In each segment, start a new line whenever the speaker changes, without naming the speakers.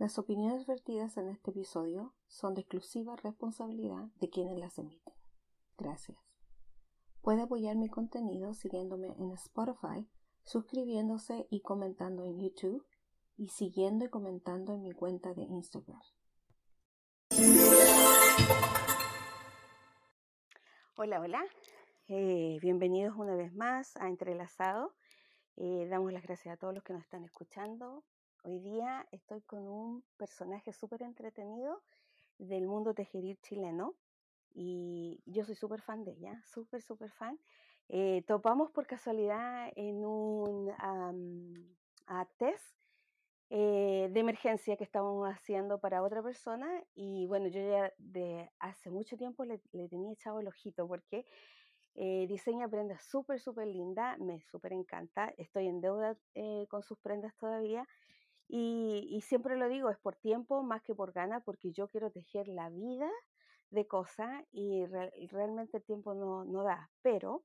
Las opiniones vertidas en este episodio son de exclusiva responsabilidad de quienes las emiten. Gracias. Puede apoyar mi contenido siguiéndome en Spotify, suscribiéndose y comentando en YouTube y siguiendo y comentando en mi cuenta de Instagram. Hola, hola. Eh, bienvenidos una vez más a Entrelazado. Eh, damos las gracias a todos los que nos están escuchando. Hoy día estoy con un personaje súper entretenido del mundo tejeril chileno y yo soy súper fan de ella, súper, súper fan. Eh, topamos por casualidad en un test eh, de emergencia que estábamos haciendo para otra persona y bueno, yo ya de hace mucho tiempo le, tenía echado el ojito porque eh, diseña prendas súper, súper linda, me súper encanta, estoy en deuda con sus prendas todavía y, siempre lo digo, es por tiempo más que por gana, porque yo quiero tejer la vida de cosas y realmente el tiempo no, no da. Pero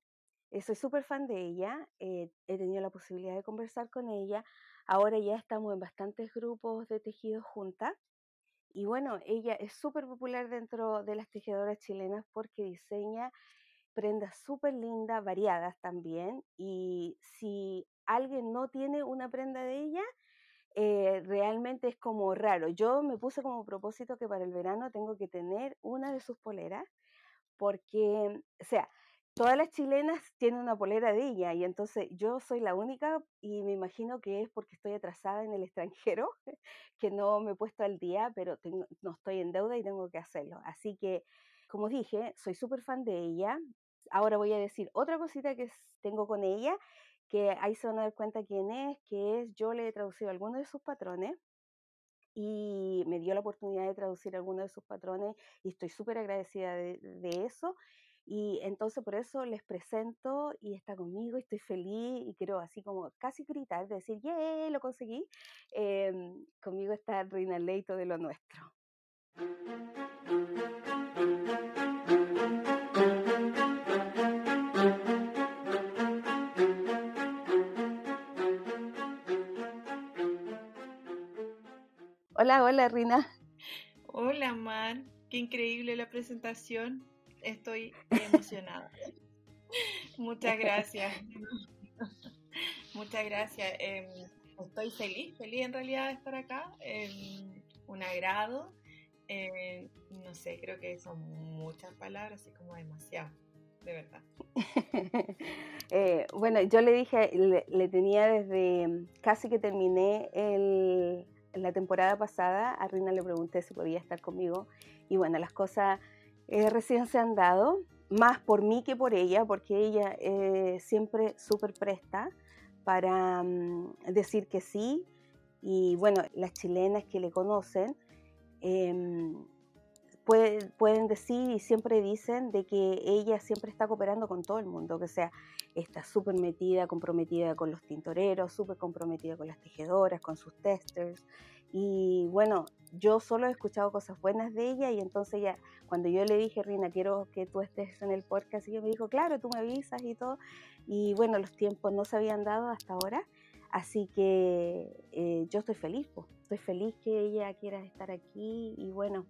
eh, soy súper fan de ella, eh, he tenido la posibilidad de conversar con ella, ahora ya estamos en bastantes grupos de tejidos juntas. Y bueno, ella es súper popular dentro de las tejedoras chilenas porque diseña prendas súper lindas, variadas también. Y si alguien no tiene una prenda de ella, eh, realmente es como raro. Yo me puse como propósito que para el verano tengo que tener una de sus poleras, porque, o sea, todas las chilenas tienen una polera de ella y entonces yo soy la única y me imagino que es porque estoy atrasada en el extranjero, que no me he puesto al día, pero no estoy en deuda y tengo que hacerlo. Así que, como dije, soy súper fan de ella. Ahora voy a decir otra cosita que tengo con ella que ahí se van a dar cuenta quién es, que es, yo le he traducido algunos de sus patrones y me dio la oportunidad de traducir algunos de sus patrones y estoy súper agradecida de, eso. Y entonces por eso les presento y está conmigo y estoy feliz y quiero así como casi gritar, decir, ¡yeah! Lo conseguí. Em, conmigo está Reina Leito de lo nuestro. Hola, hola Rina.
Hola Man, qué increíble la presentación. Estoy emocionada. Muchas gracias. Muchas gracias. Em, estoy feliz, feliz en realidad de estar acá. Em, un agrado. Em, no sé, creo que son muchas palabras, así como demasiado, de verdad.
Eh, bueno, yo le dije, le, tenía desde casi que terminé el, la temporada pasada a Rina le pregunté si podía estar conmigo y bueno, las cosas eh, recién se han dado, más por mí que por ella, porque ella eh, siempre súper presta para mm, decir que sí y bueno, las chilenas que le conocen pueden decir y siempre dicen de que ella siempre está cooperando con todo el mundo, que sea, está súper metida, comprometida con los tintoreros, súper comprometida con las tejedoras, con sus testers. Y bueno, yo solo he escuchado cosas buenas de ella y entonces ya, cuando yo le dije, Rina, quiero que tú estés en el podcast, ella me dijo, claro, tú me avisas y todo. Y bueno, los tiempos no se habían dado hasta ahora. Así que eh, yo estoy feliz, pues. estoy feliz que ella quiera estar aquí y bueno,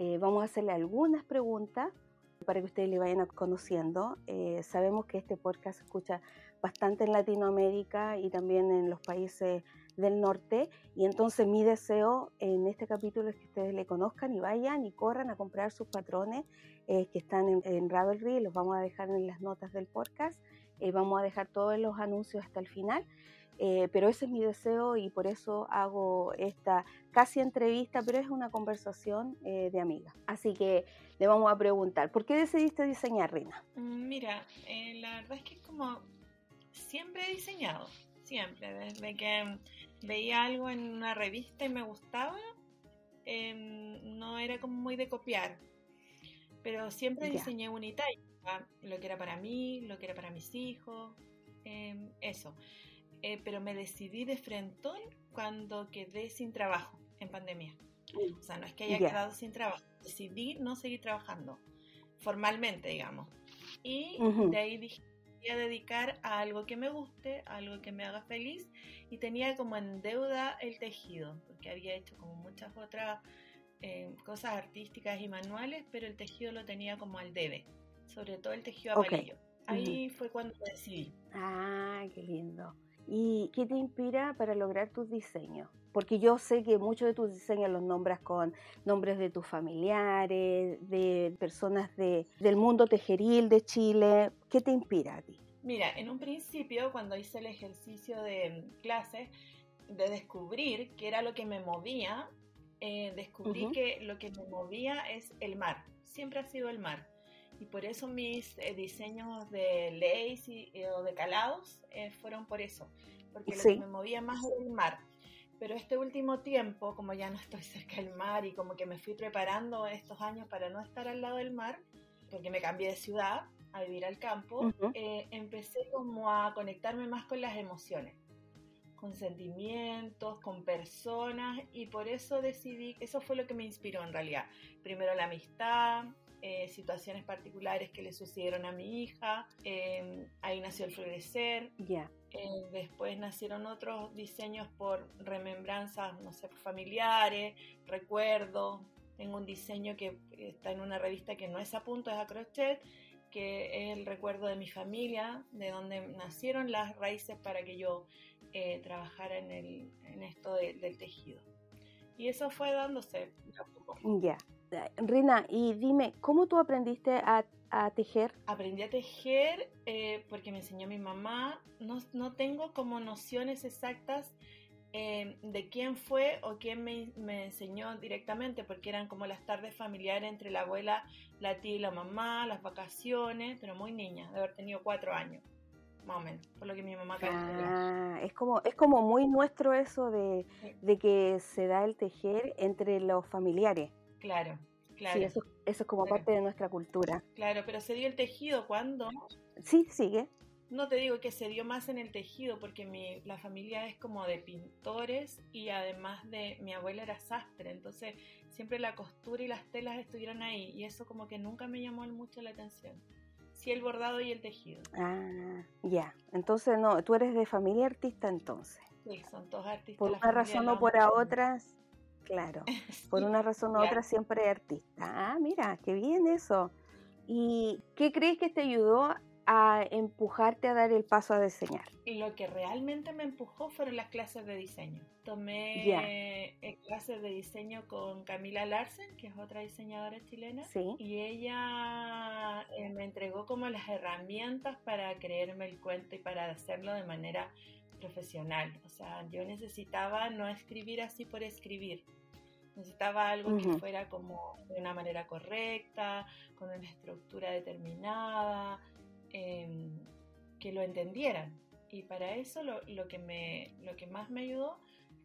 eh, vamos a hacerle algunas preguntas para que ustedes le vayan conociendo. Eh, sabemos que este podcast se escucha bastante en Latinoamérica y también en los países del norte y entonces mi deseo en este capítulo es que ustedes le conozcan y vayan y corran a comprar sus patrones eh, que están en, en, Ravelry, los vamos a dejar en las notas del podcast, vamos a dejar todos los anuncios hasta el final eh, pero ese es mi deseo y por eso hago esta casi entrevista, pero es una conversación eh, de amiga. Así que le vamos a preguntar, ¿por qué decidiste diseñar, Rina?
Mm, mira, eh, la verdad es que es como siempre he diseñado, siempre, desde que veía algo en una revista y me gustaba, em, no era como muy de copiar, pero siempre diseñé unitario, lo que era para mí, lo que era para mis hijos, em, eso. Eh, pero me decidí de frente cuando quedé sin trabajo en pandemia. O sea, no es que haya quedado sin trabajo, decidí no seguir trabajando formalmente, digamos. Y de ahí dije, quería dedicar a algo que me guste, a algo que me haga feliz y tenía como en deuda el tejido, porque había hecho como muchas otras eh, cosas artísticas y manuales, pero el tejido lo tenía como al debe, sobre todo el tejido amarillo. Ahí fue cuando decidí.
Ah, qué lindo. ¿Y qué te inspira para lograr tus diseños? Porque yo sé que muchos de tus diseños los nombras con nombres de tus familiares, de personas de, del mundo tejeril de Chile. ¿Qué te inspira a ti?
Mira, en un principio, cuando hice el ejercicio de clases, de descubrir qué era lo que me movía, eh, descubrí que lo que me movía es el mar. Siempre ha sido el mar y por eso mis eh, diseños de lace eh, o de calados eh, fueron por eso, porque lo que me movía más era el mar. Pero este último tiempo, como ya no estoy cerca del mar y como que me fui preparando estos años para no estar al lado del mar, porque me cambié de ciudad a vivir al campo, empecé como a conectarme más con las emociones, con sentimientos, con personas y por eso decidí, eso fue lo que me inspiró en realidad. Primero la amistad, eh, situaciones particulares que le sucedieron a mi hija. Eh, ahí nació el florecer.
Ya.
Eh, después nacieron otros diseños por remembranzas, no sé, familiares, recuerdos. Tengo un diseño que está en una revista que no es a punto, es a crochet, que es el recuerdo de mi familia, de donde nacieron las raíces para que yo trabajara en, el, en esto del tejido. Y eso fue dándose.
Ya. Rina, y dime, ¿cómo tú aprendiste a, tejer?
Aprendí a tejer eh, porque me enseñó mi mamá. No, no tengo como nociones exactas eh, de quién fue o quién me, me, enseñó directamente, porque eran como las tardes familiares entre la abuela, la tía y la mamá, las vacaciones, pero muy niña, de haber tenido cuatro años, más o menos, por lo que mi mamá
ah, es como Es como muy nuestro eso de, de que se da el tejer entre los familiares.
Claro, claro.
Sí, eso, eso es como parte de nuestra cultura.
Claro, pero se dio el tejido cuando...
Sí, sigue.
No te digo que se dio más en el tejido porque mi, la familia es como de pintores y además de mi abuela era sastre, entonces siempre la costura y las telas estuvieron ahí y eso como que nunca me llamó mucho la atención. Sí, el bordado y el tejido.
Ah, ya. Entonces no, tú eres de familia artista entonces.
Sí, son todos artistas.
Por una razón o por otra, Claro, por una razón u otra siempre artista. Ah, mira, qué bien eso. ¿Y qué crees que te ayudó a empujarte a dar el paso a diseñar?
Lo que realmente me empujó fueron las clases de diseño. Tomé eh, clases de diseño con Camila Larsen, que es otra diseñadora chilena,
¿Sí?
y ella eh, me entregó como las herramientas para creerme el cuento y para hacerlo de manera profesional. O sea, yo necesitaba no escribir así por escribir. Necesitaba algo que fuera como de una manera correcta, con una estructura determinada, em, que lo entendieran. Y para eso lo, lo, que me, lo que más me ayudó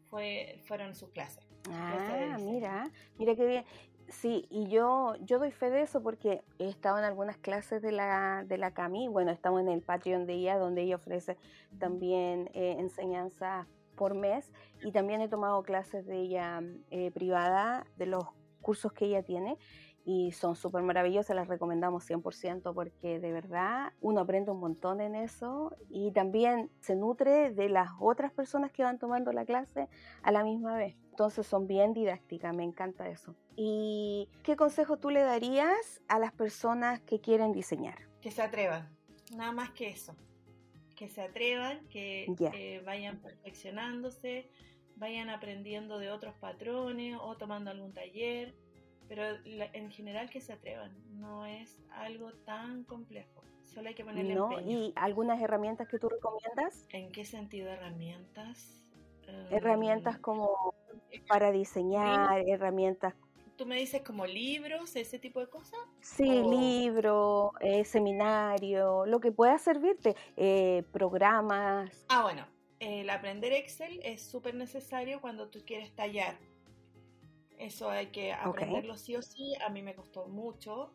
fue, fueron sus clases.
Ah, mira, mira qué bien. Sí, y yo, yo doy fe de eso porque he estado en algunas clases de la, de la CAMI. Bueno, estamos en el Patreon de ella, donde ella ofrece también eh, enseñanza por mes. Y también he tomado clases de ella eh, privada, de los cursos que ella tiene y son súper maravillosas, las recomendamos 100% porque de verdad uno aprende un montón en eso y también se nutre de las otras personas que van tomando la clase a la misma vez. Entonces son bien didácticas, me encanta eso. ¿Y qué consejo tú le darías a las personas que quieren diseñar?
Que se atrevan, nada más que eso. Que se atrevan, que eh, vayan perfeccionándose, vayan aprendiendo de otros patrones o tomando algún taller pero en general que se atrevan, no es algo tan complejo. Solo hay que ponerle no,
¿Y algunas herramientas que tú recomiendas?
¿En qué sentido herramientas?
Herramientas em, como para diseñar, herramientas
¿Tú me dices como libros, ese tipo de cosas?
Sí, libro, eh, seminario, lo que pueda servirte, eh, programas.
Ah, bueno, el aprender Excel es súper necesario cuando tú quieres tallar. Eso hay que aprenderlo sí o sí. A mí me costó mucho.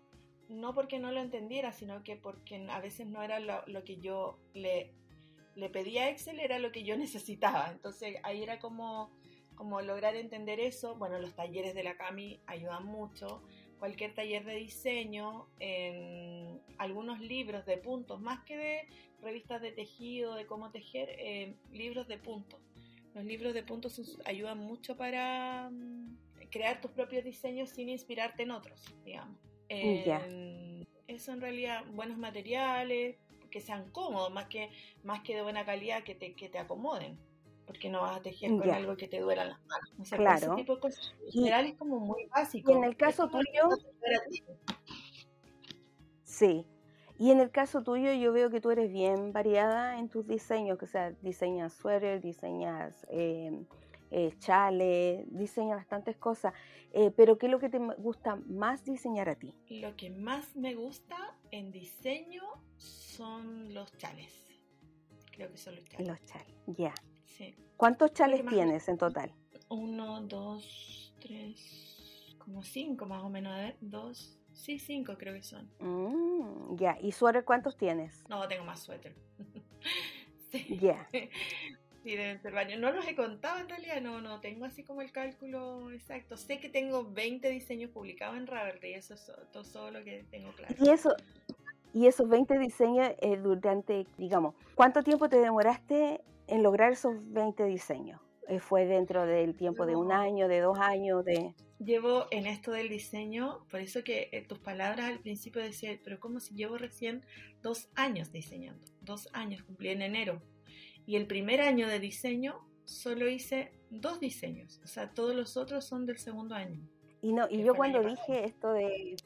No porque no lo entendiera, sino que porque a veces no era lo, que yo le, le pedía a Excel, era lo que yo necesitaba. Entonces ahí era como, como lograr entender eso. Bueno, los talleres de la CAMI ayudan mucho. cualquier taller de diseño, en algunos libros de puntos, más que de revistas de tejido, de cómo tejer, eh, libros de puntos. Los libros de puntos ayudan mucho para mm, crear tus propios diseños sin inspirarte en otros, digamos. Em, eso en realidad, buenos materiales, que sean cómodos, más que, más que de buena calidad, que te, que te acomoden porque no vas a tejer con algo que te duela las manos.
claro.
Ese tipo de cosas en general es como muy básico.
Y en el caso tuyo, sí. Y en el caso tuyo, yo veo que tú eres bien variada en tus diseños, que sea, diseñas suéter, diseñas eh, eh, chale, diseñas bastantes cosas. Eh, pero ¿qué es lo que te gusta más diseñar a ti?
Lo que más me gusta en diseño son los chales. Creo que son los chales.
Los chales, ya. ¿Cuántos chales tienes en total?
Uno, dos, tres, como cinco más o menos. A ver, dos, sí, cinco creo que son.
Mm, ya, ¿y suéter cuántos tienes?
No, tengo más suéter.
sí. Ya.
Sí, deben ser baños. No los he contado en realidad, no, no tengo así como el cálculo exacto. Sé que tengo 20 diseños publicados en Ravelry, eso es todo, lo que tengo claro.
Y eso, y esos 20 diseños eh, durante, digamos, ¿cuánto tiempo te demoraste en lograr esos 20 diseños? Eh, ¿Fue dentro del tiempo de un año, de dos años, de...?
Llevo en esto del diseño, por eso que eh, tus palabras al principio decían, pero como si llevo recién dos años diseñando, dos años, cumplí en enero. Y el primer año de diseño solo hice dos diseños, o sea, todos los otros son del segundo año.
Y no, y yo cuando dije esto de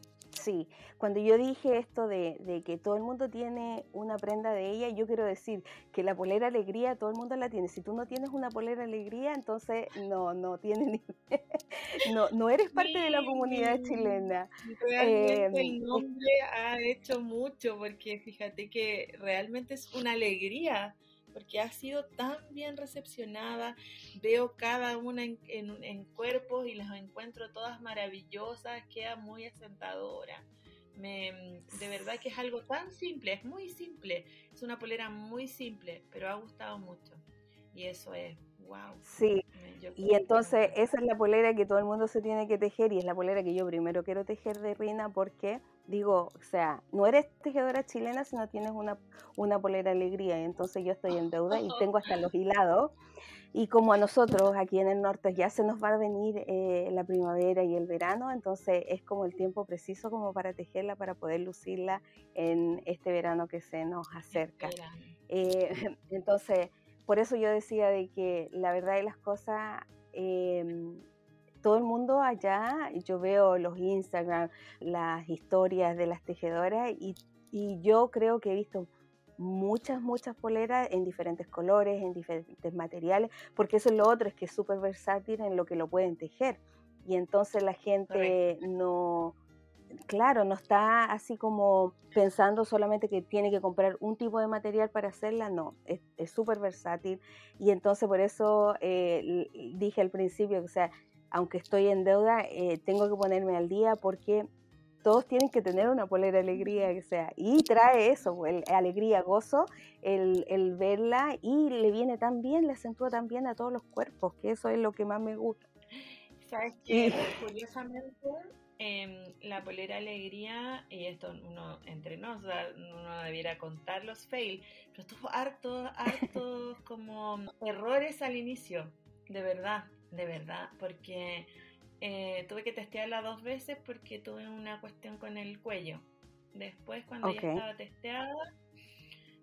Sí, cuando yo dije esto de, que todo el mundo tiene una prenda de ella, yo quiero decir que la polera alegría todo el mundo la tiene. Si tú no tienes una polera alegría, entonces no, no tienes ni, no, no eres parte de la comunidad chilena.
Realmente el em, nombre ha hecho mucho, porque fíjate que realmente es una alegría porque ha sido tan bien recepcionada. Veo cada una en, cuerpos y las encuentro todas maravillosas, queda muy asentadora. Me, de verdad que es algo tan simple, es muy simple, es una polera muy simple, pero ha gustado mucho. Y eso es, wow.
Sí, y entonces esa es la polera que todo el mundo se tiene que tejer y es la polera que yo primero quiero tejer de Rina porque digo, o sea, no eres tejedora chilena si no tienes una, una polera alegría y entonces yo estoy en deuda y tengo hasta los hilados. Y como a nosotros aquí en el norte ya se nos va a venir eh, la primavera y el verano, entonces es como el tiempo preciso como para tejerla, para poder lucirla en este verano que se nos acerca. Eh, entonces, por eso yo decía de que la verdad de las cosas, em, todo el mundo allá, yo veo los Instagram, las historias de las tejedoras y, yo creo que he visto muchas, muchas poleras en diferentes colores, en diferentes materiales, porque eso es lo otro, es que es súper versátil en lo que lo pueden tejer. Y entonces la gente no, claro, no está así como pensando solamente que tiene que comprar un tipo de material para hacerla, no, es súper versátil. Y entonces por eso eh, dije al principio, o sea, aunque estoy en deuda, eh, tengo que ponerme al día porque todos tienen que tener una polera alegría, que sea, y trae eso, el, alegría, gozo, el, verla y le viene tan bien, le acentúa tan bien a todos los cuerpos, que eso es lo que más me gusta.
¿Sabes qué? Curiosamente, em, la polera alegría, y esto uno entre nos, uno debiera contar los fail, pero tuvo hartos, hartos como errores al inicio, de verdad de verdad, porque eh, tuve que testearla dos veces porque tuve una cuestión con el cuello. Después, cuando ya estaba testeada,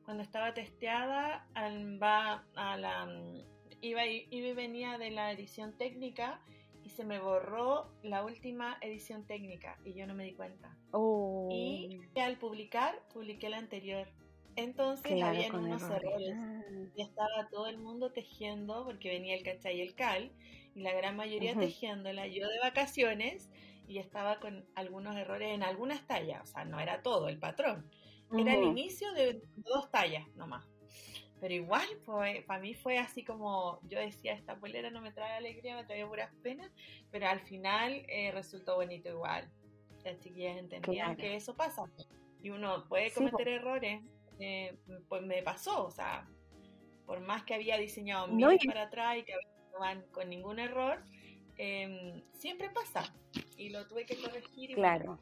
cuando estaba testeada, va a la, iba, iba y venía de la edición técnica y se me borró la última edición técnica y yo no me di cuenta.
Oh.
Y al publicar, publiqué la anterior. Entonces había unos errores. Ya estaba todo el mundo tejiendo porque venía el cachay y el cal y la gran mayoría tejiéndola. Yo de vacaciones y estaba con algunos errores en algunas tallas, o sea, no era todo el patrón. Era el inicio de dos tallas nomás. Pero igual, fue, para mí fue así como yo decía, esta polera no me trae alegría, me trae puras penas, pero al final eh, resultó bonito igual. Las chiquillas entendían que eso pasa. Y uno puede cometer errores, eh, pues me pasó, o sea, por más que había diseñado mil para atrás y que van con ningún error, em, siempre pasa. y lo tuve que corregir y
claro.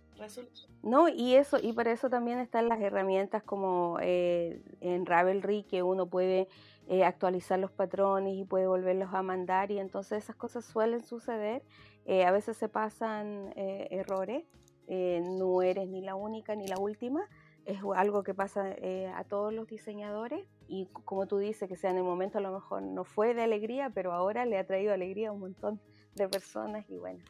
No, y eso, y para eso también están las herramientas como eh, en Ravelry que uno puede eh, actualizar los patrones y puede volverlos a mandar y entonces esas cosas suelen suceder. Eh, a veces se pasan errores, no eres ni la única ni la última, es algo que pasa a todos los diseñadores y como tú dices, que sea en el momento a lo mejor no fue de alegría, pero ahora le ha traído alegría a un montón de personas y bueno,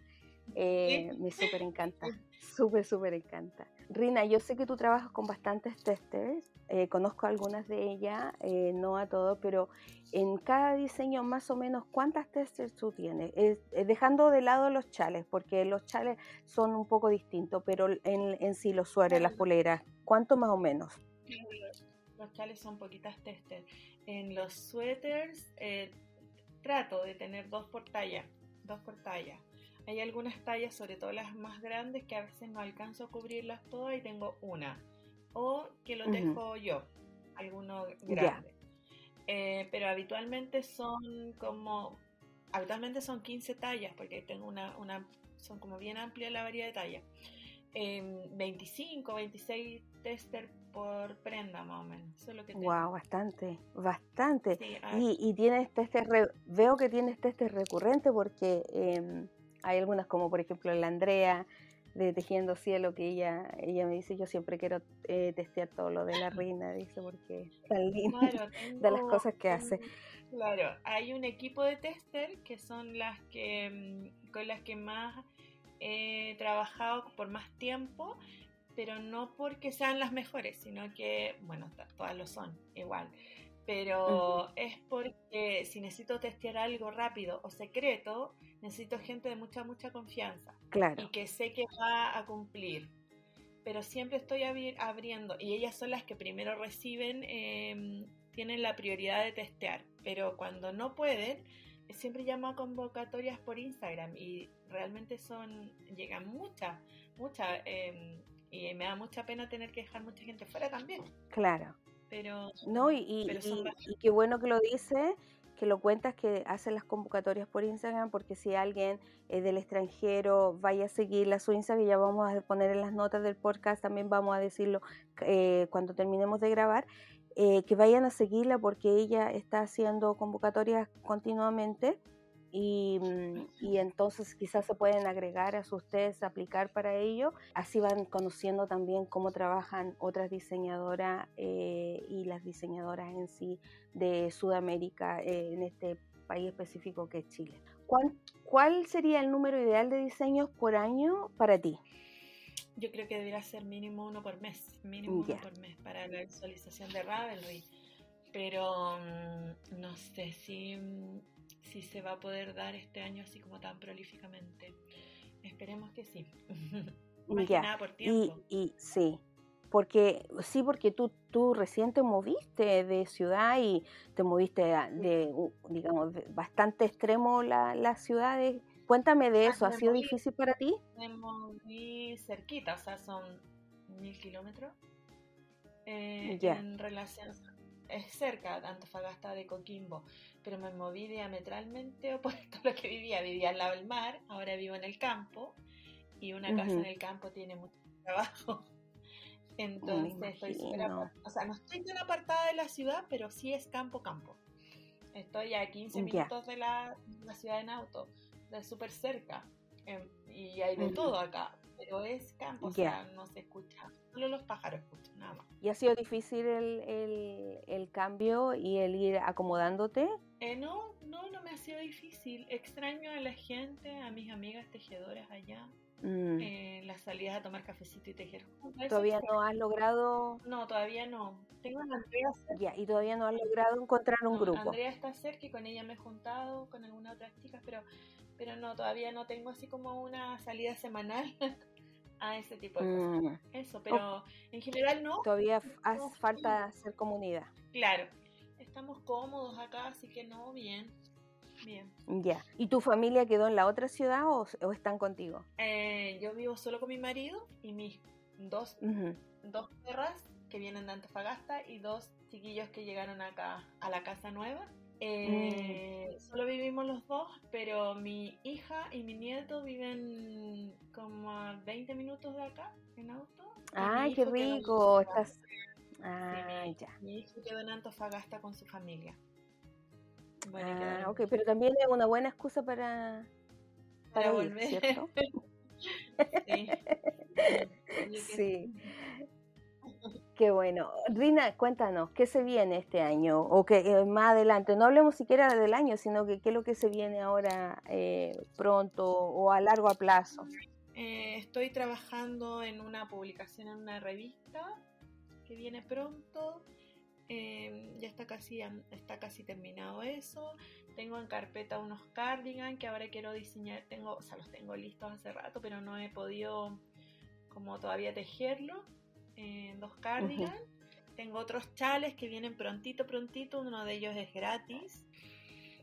me súper encanta, súper, súper encanta. Rina, yo sé que tú trabajas con bastantes testers, eh, conozco algunas de ellas, eh, no a todos, pero en cada diseño más o menos, ¿cuántas testers tú tienes? dejando de lado los chales, porque los chales son un poco distintos, pero en, en sí los suéteres, las poleras, ¿cuánto más o menos?
Los chales son poquitas testers. En los suéteres eh, trato de tener dos por talla, dos por talla. Hay algunas tallas, sobre todo las más grandes, que a veces no alcanzo a cubrirlas todas y tengo una. O que lo dejo yo, alguno grande. Eh, pero habitualmente son como, habitualmente son 15 tallas, porque tengo una, una son como bien amplia la variedad de tallas. 25, 26 tester por prenda más o menos. Eso es lo que tengo.
Wow, bastante, bastante. y, y, tienes tester, veo que tienes tester recurrente porque em, hay algunas como por ejemplo la Andrea de Tejiendo Cielo que ella ella me dice yo siempre quiero eh, testear todo lo de la reina, dice porque es tan lindo de las cosas que hace.
Claro, hay un equipo de tester que son las que mm, con las que más he trabajado por más tiempo, pero no porque sean las mejores, sino que, bueno, todas lo son igual pero es porque si necesito testear algo rápido o secreto, necesito gente de mucha, mucha confianza.
Claro.
Y que sé que va a cumplir. Pero siempre estoy abriendo, y ellas son las que primero reciben, em, tienen la prioridad de testear. Pero cuando no pueden, siempre llamo a convocatorias por Instagram y realmente son, llegan muchas, muchas. Em, y me da mucha pena tener que dejar mucha gente fuera también.
Claro.
Pero,
no, y, y, qué bueno que lo dice, que lo cuentas, que hacen las convocatorias por Instagram, porque si alguien es del extranjero vaya a seguirla su Instagram, ya vamos a poner en las notas del podcast, también vamos a decirlo eh, cuando terminemos de grabar, eh, que vayan a seguirla porque ella está haciendo convocatorias continuamente Mm, y, entonces quizás se pueden agregar a sus test, aplicar para ello. Así van conociendo también cómo trabajan otras diseñadoras eh, y las diseñadoras en sí de Sudamérica, eh, en este país específico que es Chile. ¿Cuál, ¿Cuál sería el número ideal de diseños por año para ti?
Yo creo que debería ser mínimo uno por mes, mínimo uno por mes para la visualización de Ravelry. Pero mm, no sé si mm, si se va a poder dar este año así como tan prolíficamente. Esperemos que sí.
ya. por tiempo. Y, y, sí, porque sí, porque tú, tú recién te moviste de ciudad y te moviste de, digamos, bastante extremo la, las ciudades. Cuéntame de ah, eso, ¿ha sido difícil para ti?
Me moví cerquita, o sea, son mil kilómetros. Eh, en relación es cerca de Antofagasta de Coquimbo, pero me moví diametralmente opuesto a lo que vivía. Vivía al lado del mar, ahora vivo en el campo y una casa en el campo tiene mucho trabajo. Entonces estoy súper o sea, no estoy tan apartada de la ciudad, pero sí es campo campo. Estoy a 15 minutos de la, ciudad en auto, de súper cerca. Em, y hay de todo acá, pero es campo, o sea, no se escucha Solo los pájaros escuchan, nada más.
¿Y ha sido difícil el, el, el cambio y el ir acomodándote?
Eh, no, no, no me ha sido difícil. Extraño a la gente, a mis amigas tejedoras allá. Mm. Eh, las salidas a tomar cafecito y tejer
¿Todavía no has logrado?
No, todavía no. Tengo a Andrea
Ya, y todavía no has logrado encontrar un grupo.
Andrea está cerca y con ella me he juntado con algunas otras chicas, pero, pero no, todavía no tengo así como una salida semanal a ese tipo de cosas. Mm. Eso, pero en general no.
Todavía hace falta hacer comunidad.
Claro, estamos cómodos acá, así que no, bien. Bien.
Ya. ¿Y tu familia quedó en la otra ciudad o, están contigo?
Eh, yo vivo solo con mi marido y mis dos, dos perras que vienen de Antofagasta y dos chiquillos que llegaron acá a la casa nueva Eh, Solo vivimos los dos, pero mi hija y mi nieto viven como a 20 minutos de acá en auto.
¡Ay, qué rico! Estás...
Ah, ya. Mi hijo quedó en Antofagasta con su familia.
ah, ok, pero también es una buena excusa para, para, volver. ¿cierto? sí. sí. Qué bueno. Rina, cuéntanos, ¿qué se viene este año? O que eh, más adelante, no hablemos siquiera del año, sino que qué es lo que se viene ahora eh, pronto o a largo plazo.
Eh, estoy trabajando en una publicación en una revista que viene pronto. Em, ya está casi, está casi terminado eso. Tengo en carpeta unos cardigan que ahora quiero diseñar. Tengo, o sea, los tengo listos hace rato, pero no he podido como todavía tejerlo dos cardigans. Tengo otros chales que vienen prontito, prontito. Uno de ellos es gratis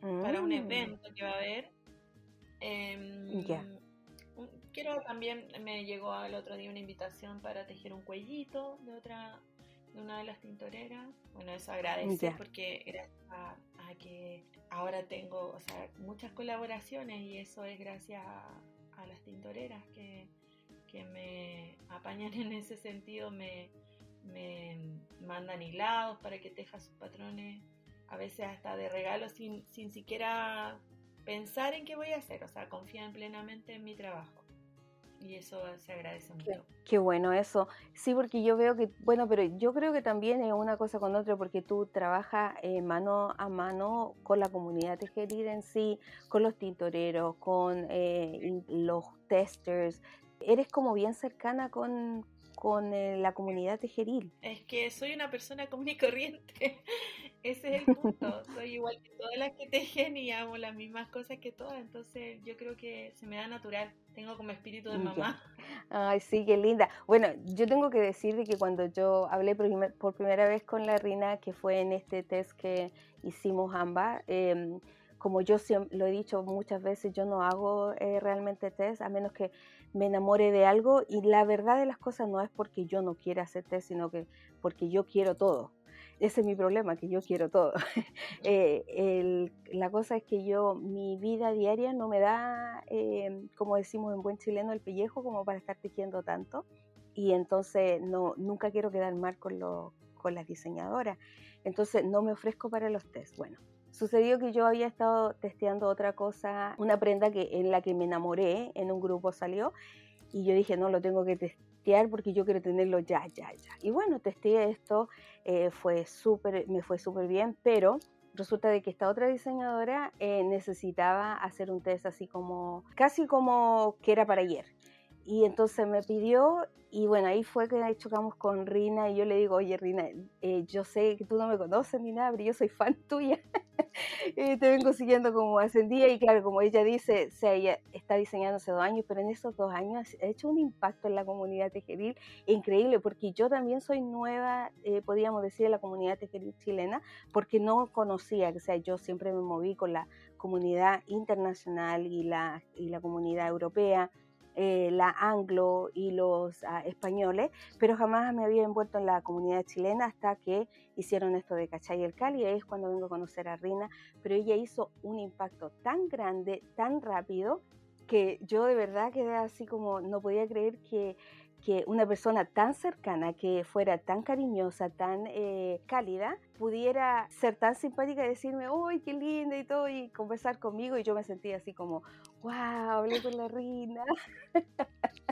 para un mm. evento que va a haber. Em, quiero también, me llegó el otro día una invitación para tejer un cuellito de otra, de una de las tintoreras. Bueno, eso agradece porque gracias a, que ahora tengo muchas colaboraciones y eso es gracias a las tintoreras que, que me apañan en ese sentido me, me mandan hilados para que teja sus patrones, a veces hasta de regalo sin, sin siquiera pensar en qué voy a hacer, o sea, confían plenamente en mi trabajo. Y eso se agradece mucho.
Qué, bueno eso. Sí, porque yo veo que, bueno, pero yo creo que también es una cosa con otra, porque tú trabajas eh, mano a mano con la comunidad tejerida en sí, con los tintoreros, con eh, los testers, eres como bien cercana con, eh, la comunidad tejeril.
Es que soy una persona común y corriente. Ese es el punto. soy igual que todas las que tejen y hago las mismas cosas que todas. Entonces yo creo que se me da natural. Tengo como espíritu de mamá.
Ay, sí, qué linda. Bueno, yo tengo que decir que cuando yo hablé por, primera vez con la Rina, que fue en este test que hicimos ambas, em, como yo lo he dicho muchas veces, yo no hago eh, realmente test a menos que me enamore de algo y la verdad de las cosas no es porque yo no quiera hacer test, sino que porque yo quiero todo. Ese es mi problema, que yo quiero todo. Eh, la cosa es que yo, mi vida diaria no me da, eh, como decimos en buen chileno, el pellejo como para estar tejiendo tanto. Y entonces no, nunca quiero quedar mal con, lo, con las diseñadoras. Entonces no me ofrezco para los test. Bueno, Sucedió que yo había estado testeando otra cosa, una prenda que, en la que me enamoré, en un grupo salió, y yo dije, no, lo tengo que testear porque yo quiero tenerlo ya, ya, ya. Y bueno, testé esto, eh, fue súper, me fue súper bien, pero resulta de que esta otra diseñadora eh, necesitaba hacer un test así como, casi como que era para ayer. Y entonces me pidió y bueno, ahí fue que chocamos con Rina y yo le digo, oye Rina, eh, yo sé que tú no me conoces ni nada, pero yo soy fan tuya. te vengo siguiendo como hace día y claro, como ella dice, o sea, ella está diseñando hace dos años, pero en esos dos años ha hecho un impacto en la comunidad tejeril increíble, porque yo también soy nueva, eh, podríamos decir, en la comunidad tejeril chilena, porque no conocía, o sea, yo siempre me moví con la comunidad internacional y la, y la comunidad europea eh, la anglo y los ah, españoles, pero jamás me había envuelto en la comunidad chilena hasta que hicieron esto de Cachay y el Cali, y ahí es cuando vengo a conocer a Rina, pero ella hizo un impacto tan grande, tan rápido, que yo de verdad quedé así como, no podía creer que que una persona tan cercana, que fuera tan cariñosa, tan eh, cálida, pudiera ser tan simpática y decirme, uy, qué linda y todo, y conversar conmigo, y yo me sentía así como, wow, hablé con la reina.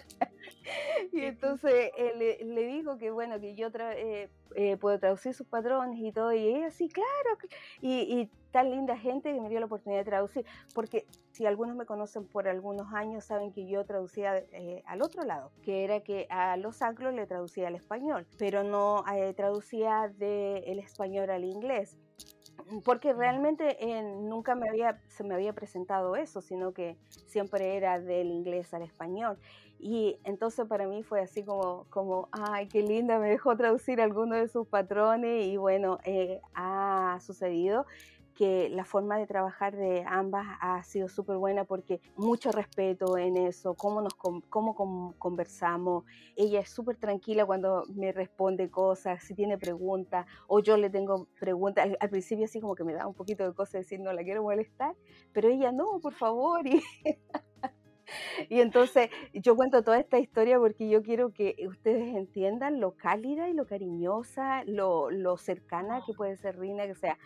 y entonces eh, le, digo que bueno, que yo eh, eh, puedo traducir sus patrones y todo, y ella sí, claro, y, y, tan linda gente que me dio la oportunidad de traducir, porque si algunos me conocen por algunos años, saben que yo traducía al otro lado, que era que a los anglos le traducía al español, pero no traducía del español al inglés porque realmente nunca me había, se me había presentado eso, sino que siempre era del inglés al español. Y entonces para mí fue así como, como ay, qué linda, me dejó traducir alguno de sus patrones y bueno, eh, ha sucedido. que la forma de trabajar de ambas ha sido súper buena porque mucho respeto en eso, cómo, nos, cómo conversamos. Ella es súper tranquila cuando me responde cosas, si tiene preguntas o yo le tengo preguntas. Al, principio así como que me da un poquito de cosas decir no la quiero molestar, pero ella no, por favor. Y, y entonces yo cuento toda esta historia porque yo quiero que ustedes entiendan lo cálida y lo cariñosa, lo, lo cercana que puede ser Rina, que sea,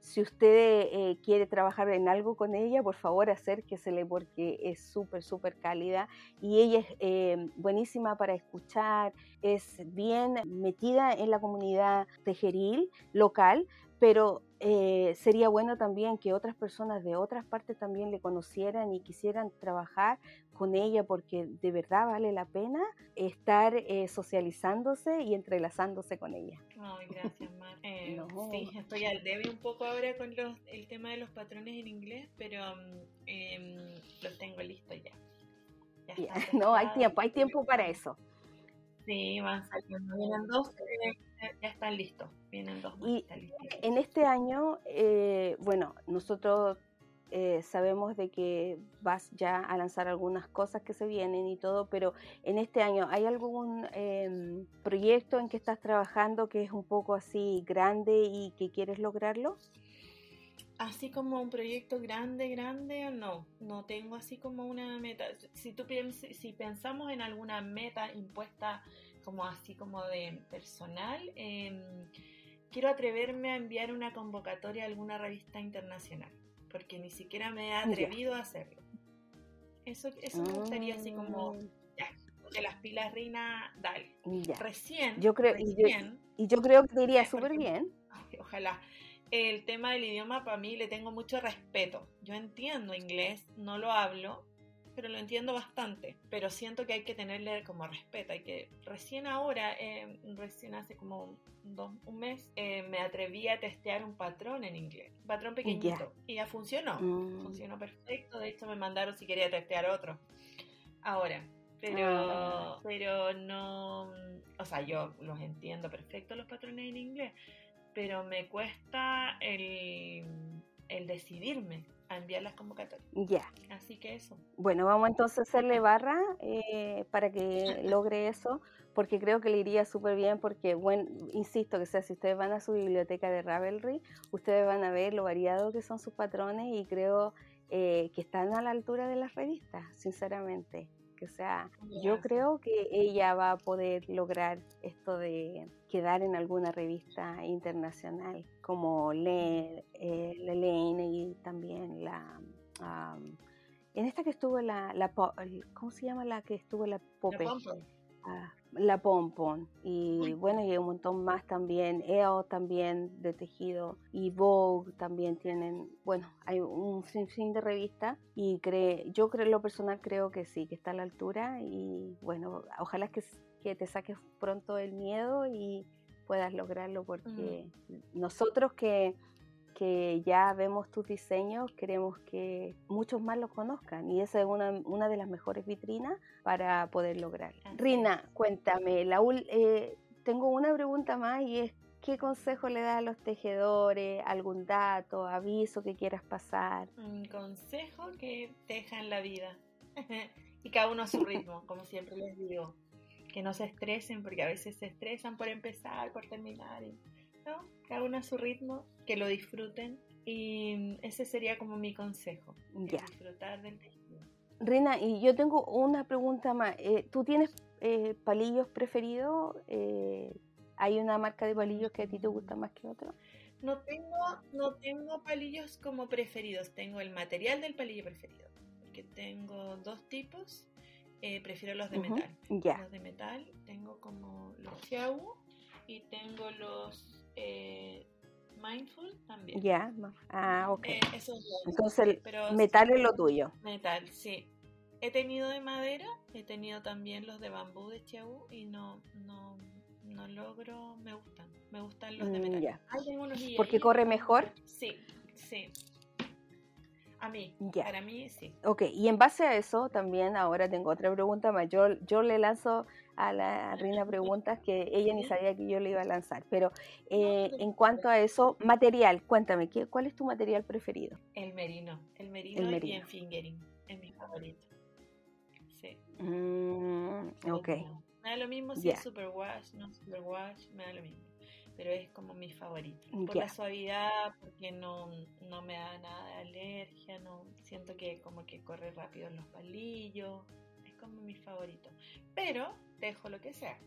si usted eh, quiere trabajar en algo con ella, por favor acérquesele porque es súper, súper cálida y ella es eh, buenísima para escuchar, es bien metida en la comunidad tejeril local, pero eh, sería bueno también que otras personas de otras partes también le conocieran y quisieran trabajar con ella porque de verdad vale la pena estar eh, socializándose y entrelazándose con ella.
Ay, gracias, Mar. Eh, sí, estoy al debe un poco ahora con los, el tema de los patrones en inglés, pero mm, em, los tengo listos ya.
ya no, hay tiempo, hay tiempo para eso.
Sí, van saliendo. Vienen dos, ya están listos. Vienen dos.
Y en este año, eh, bueno, nosotros eh, sabemos de que vas ya a lanzar algunas cosas que se vienen y todo, pero en este año, ¿hay algún em, proyecto en que estás trabajando que es un poco así grande y que quieres lograrlo?
Así como un proyecto grande, grande, no, no tengo así como una meta. Si tú si pensamos en alguna meta impuesta como así como de personal, em, quiero atreverme a enviar una convocatoria a alguna revista internacional, porque ni siquiera me he atrevido a hacerlo. Eso, eso me gustaría así como, mm. ya, de las pilas Rina, dale. Recién,
yo creo, y, yo, creo que iría súper bien.
Ojalá el tema del idioma para mí le tengo mucho respeto. Yo entiendo inglés, no lo hablo, pero lo entiendo bastante. Pero siento que hay que tenerle como respeto. Hay que recién ahora, eh, recién hace como un mes, eh, me atreví a testear un patrón en inglés, un patrón pequeñito, y ya funcionó. Mm. Funcionó perfecto. De hecho, me mandaron si quería testear otro. Ahora, pero, ah. pero no, o sea, yo los entiendo perfecto los patrones en inglés pero me cuesta el, decidirme a enviar las convocatorias.
Ya.
Así que eso.
Bueno, vamos entonces a hacerle barra eh, para que logre eso, porque creo que le iría súper bien, porque, bueno, insisto, que sea, si ustedes van a su biblioteca de Ravelry, ustedes van a ver lo variado que son sus patrones y creo eh, que están a la altura de las revistas, sinceramente. Que sea, yo creo que ella va a poder lograr esto de quedar en alguna revista internacional, como Le, eh, y también la... en esta que estuvo la, la, ¿Cómo se llama la que estuvo la Pope? La Pompon. Ah, y bueno, y un montón más también. EO también de tejido. Y Vogue también tienen. Bueno, hay un sinfín de revistas. Y cree, yo creo, lo personal creo que sí, que está a la altura. Y bueno, ojalá que que te saques pronto el miedo y puedas lograrlo porque nosotros que, que, ya vemos tus diseños queremos que muchos más los conozcan y esa es una, una de las mejores vitrinas para poder lograrlo. Rina, cuéntame, la, eh, tengo una pregunta más y es ¿Qué consejo le das a los tejedores? ¿Algún dato, aviso que quieras pasar?
Un consejo que dejan la vida. y cada uno a su ritmo, como siempre les digo que no se estresen, porque a veces se estresan por empezar, por terminar, y, ¿no? Cada uno a su ritmo, que lo disfruten y ese sería como mi consejo, disfrutar del tejido.
Rina, y yo tengo una pregunta más. Eh, ¿Tú tienes eh, palillos preferidos? Eh, ¿Hay una marca de palillos que a ti te gusta más que otra?
No tengo, no tengo palillos como preferidos, tengo el material del palillo preferido, porque tengo dos tipos eh, prefiero los de metal. Los de metal tengo como los Xiao y tengo los eh, Mindful también.
Ya, ah, ok. Eh, Entonces, metal es lo tuyo.
Metal, sí. He tenido de madera, he tenido también los de bambú de Xiao y no, no, no logro, me gustan, me gustan los de mm, metal.
¿Porque corre mejor?
Sí, sí. A mí, para mí sí.
Ok, y en base a eso también ahora tengo otra pregunta más. Yo, yo le lanzo a la Rina preguntas que ella ni sabía que yo le iba a lanzar. Pero eh, en cuanto a eso, material, cuéntame, ¿qué, ¿cuál es tu material preferido?
El merino, el merino,
El
y en fingering, es mi favorito. Sí.
Mm, ok.
Me da lo mismo si
Ya.
es superwash, no superwash, me da lo mismo. Pero es como mi favorito. Por la suavidad, porque no, no me da nada de alergia, no siento que como que corre rápido en los palillos. Es como mi favorito. Pero dejo lo que sea.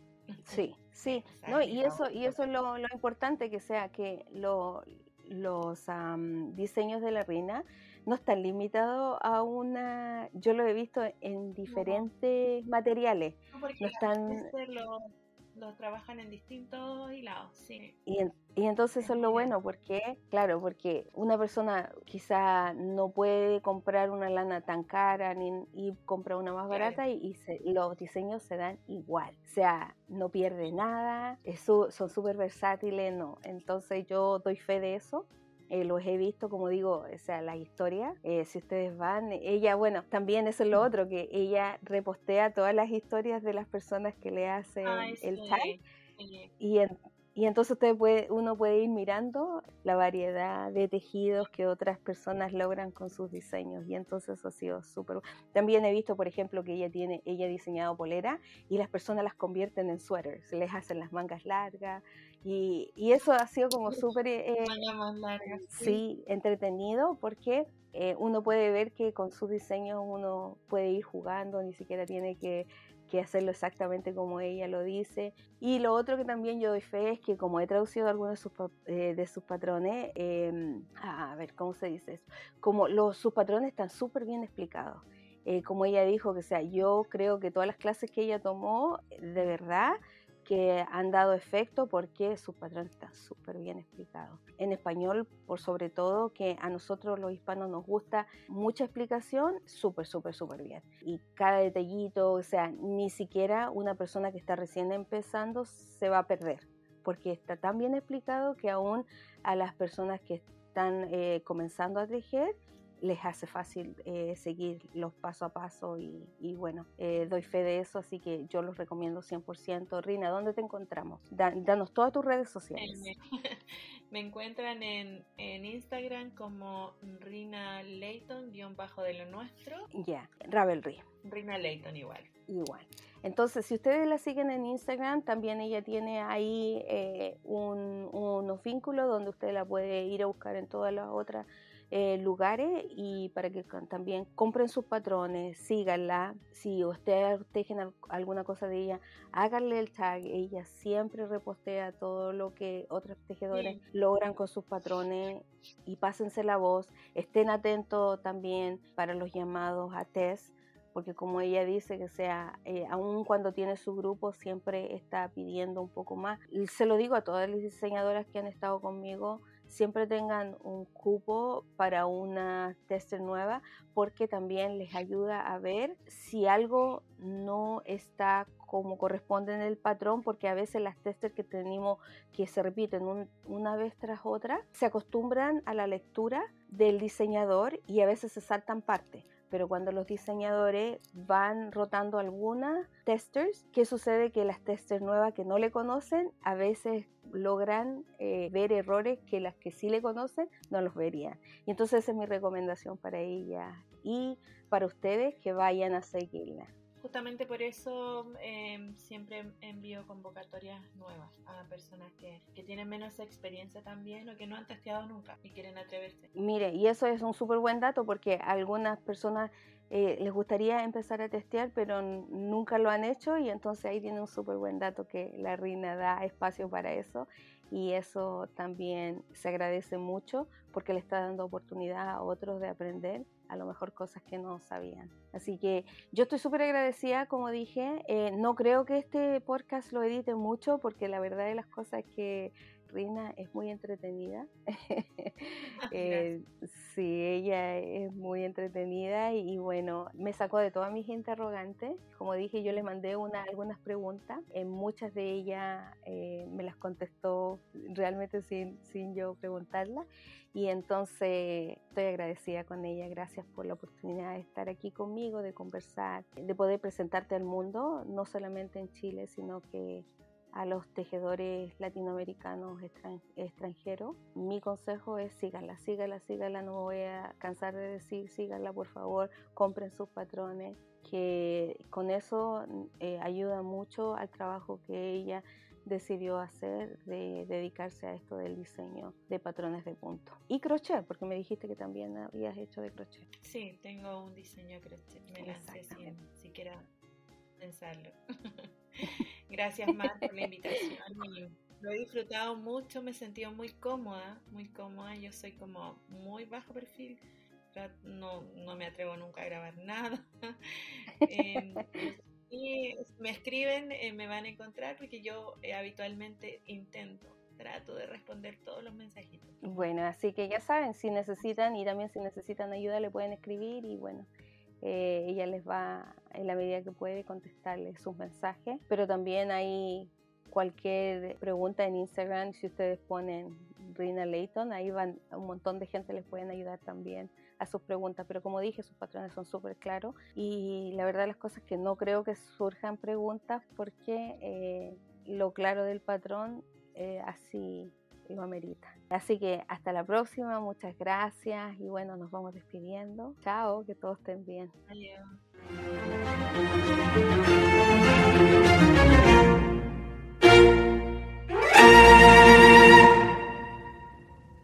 sí, sí. No, y eso, y eso es lo, lo importante que sea que lo- los am, diseños de la Rina no están limitados a una, yo lo he visto en diferentes materiales.
No, porque
No
las
están,
lo, lo trabajan en distintos hilados, sí.
Y, en- y entonces
Es
eso es lo
bien.
bueno, porque, claro, porque una persona quizá no puede comprar una lana tan cara ni, y compra una más
Claro.
barata y, y se- los diseños se dan igual. O sea, no pierde nada, es son súper versátiles, no. Entonces yo doy fe de eso. Eh, los he visto, como digo, o sea, las historias, eh, si ustedes van, ella, bueno, también eso es lo otro, que ella repostea todas las historias de las personas que le hacen
Ay,
el
sí,
tag y, en- y entonces usted puede, uno puede ir mirando la variedad de tejidos que otras personas logran con sus diseños. Y entonces eso ha sido súper. También he visto, por ejemplo, que ella tiene, ella ha diseñado polera y las personas las convierten en suéteres, les hacen las mangas largas. Y, y eso ha sido como súper eh,
sí.
sí, entretenido porque eh, uno puede ver que con sus diseños uno puede ir jugando, ni siquiera tiene que, que hacerlo exactamente como ella lo dice. Y lo otro que también yo doy fe es que como he traducido algunos de sus, eh, de sus patrones, eh, a ver, ¿cómo se dice eso? Como los, sus patrones están súper bien explicados. Eh, como ella dijo, que o sea, yo creo que todas las clases que ella tomó, de verdad, que han dado efecto porque sus patrones están súper bien explicados. En español, por sobre todo, que a nosotros los hispanos nos gusta mucha explicación, súper, súper, súper bien. Y cada detallito, o sea, ni siquiera una persona que está recién empezando se va a perder, porque está tan bien explicado que aún a las personas que están eh, comenzando a tejer, les hace fácil eh, seguir los paso a paso y, y bueno, eh, doy fe de eso, así que yo los recomiendo 100%. Rina, ¿dónde te encontramos? Da- danos todas tus redes sociales.
Me, encuentran en, en Instagram como Rina Layton, guion bajo de lo nuestro.
Ya, Ravelry,
Rina Layton igual.
igual. Entonces, si ustedes la siguen en Instagram, también ella tiene ahí eh, un- unos vínculos donde usted la puede ir a buscar en todas las otras eh, lugares y para que también compren sus patrones, síganla. Si ustedes tejen al- alguna cosa de ella, háganle el tag. Ella siempre repostea todo lo que otras tejedoras
Sí.
logran con sus patrones y pásense la voz. Estén atentos también para los llamados a test porque como ella dice que sea, eh, aun cuando tiene su grupo, siempre está pidiendo un poco más. Se lo digo a todas las diseñadoras que han estado conmigo, siempre tengan un cupo para una tester nueva, porque también les ayuda a ver si algo no está como corresponde en el patrón, porque a veces las testers que tenemos que se repiten un- una vez tras otra, se acostumbran a la lectura del diseñador y a veces se saltan partes pero cuando los diseñadores van rotando algunas testers, ¿qué sucede? Que las testers nuevas que no le conocen a veces logran eh, ver errores que las que sí le conocen no los verían. Y entonces esa es mi recomendación para ella y para ustedes que vayan a seguirla.
Justamente por eso eh, siempre envío convocatorias nuevas a personas que, que tienen menos experiencia también o que no han testeado nunca y quieren atreverse.
Mire, y eso es un súper buen dato porque algunas personas eh, les gustaría empezar a testear, pero nunca lo han hecho y entonces ahí tiene un súper buen dato que la Rina da espacio para eso y eso también se agradece mucho porque le está dando oportunidad a otros de aprender a lo mejor cosas que no sabían. Así que yo estoy súper agradecida, como dije, eh, no creo que este podcast lo edite mucho porque la verdad de las cosas es que Rina es muy entretenida. eh, sí, ella es muy entretenida y, bueno, me sacó de todas mis interrogantes. Como dije, yo le mandé una, algunas preguntas. En muchas de ellas eh, me las contestó realmente sin, sin yo preguntarla. Y entonces estoy agradecida con ella. Gracias por la oportunidad de estar aquí conmigo, de conversar, de poder presentarte al mundo, no solamente en Chile, sino que a los tejedores latinoamericanos extranjeros. Mi consejo es síganla, síganla, síganla, no voy a cansar de decir síganla, por favor, compren sus patrones, que con eso eh, ayuda mucho al trabajo que ella decidió hacer de dedicarse a esto del diseño de patrones de punto. Y crochet, porque me dijiste que también habías hecho de crochet.
Sí, tengo un diseño de crochet, me lancé sin siquiera pensarlo. Gracias más por la invitación. lo he disfrutado mucho, me he sentido muy cómoda, muy cómoda. Yo soy como muy bajo perfil, no, no me atrevo nunca a grabar nada. eh, y me escriben, eh, me van a encontrar porque yo eh, habitualmente intento, trato de responder todos los mensajitos.
Bueno, así que ya saben, si necesitan y también si necesitan ayuda le pueden escribir y bueno, eh, ella les va en la medida que puede contestarles sus mensajes, pero también hay cualquier pregunta en Instagram, si ustedes ponen Rina Layton, ahí van un montón de gente les pueden ayudar también a sus preguntas, pero como dije, sus patrones son súper claros y la verdad las cosas que no creo que surjan preguntas porque eh, lo claro del patrón eh, así lo. Así que hasta la próxima, muchas gracias y bueno, nos vamos despidiendo. Chao, que todos estén bien.
Adiós.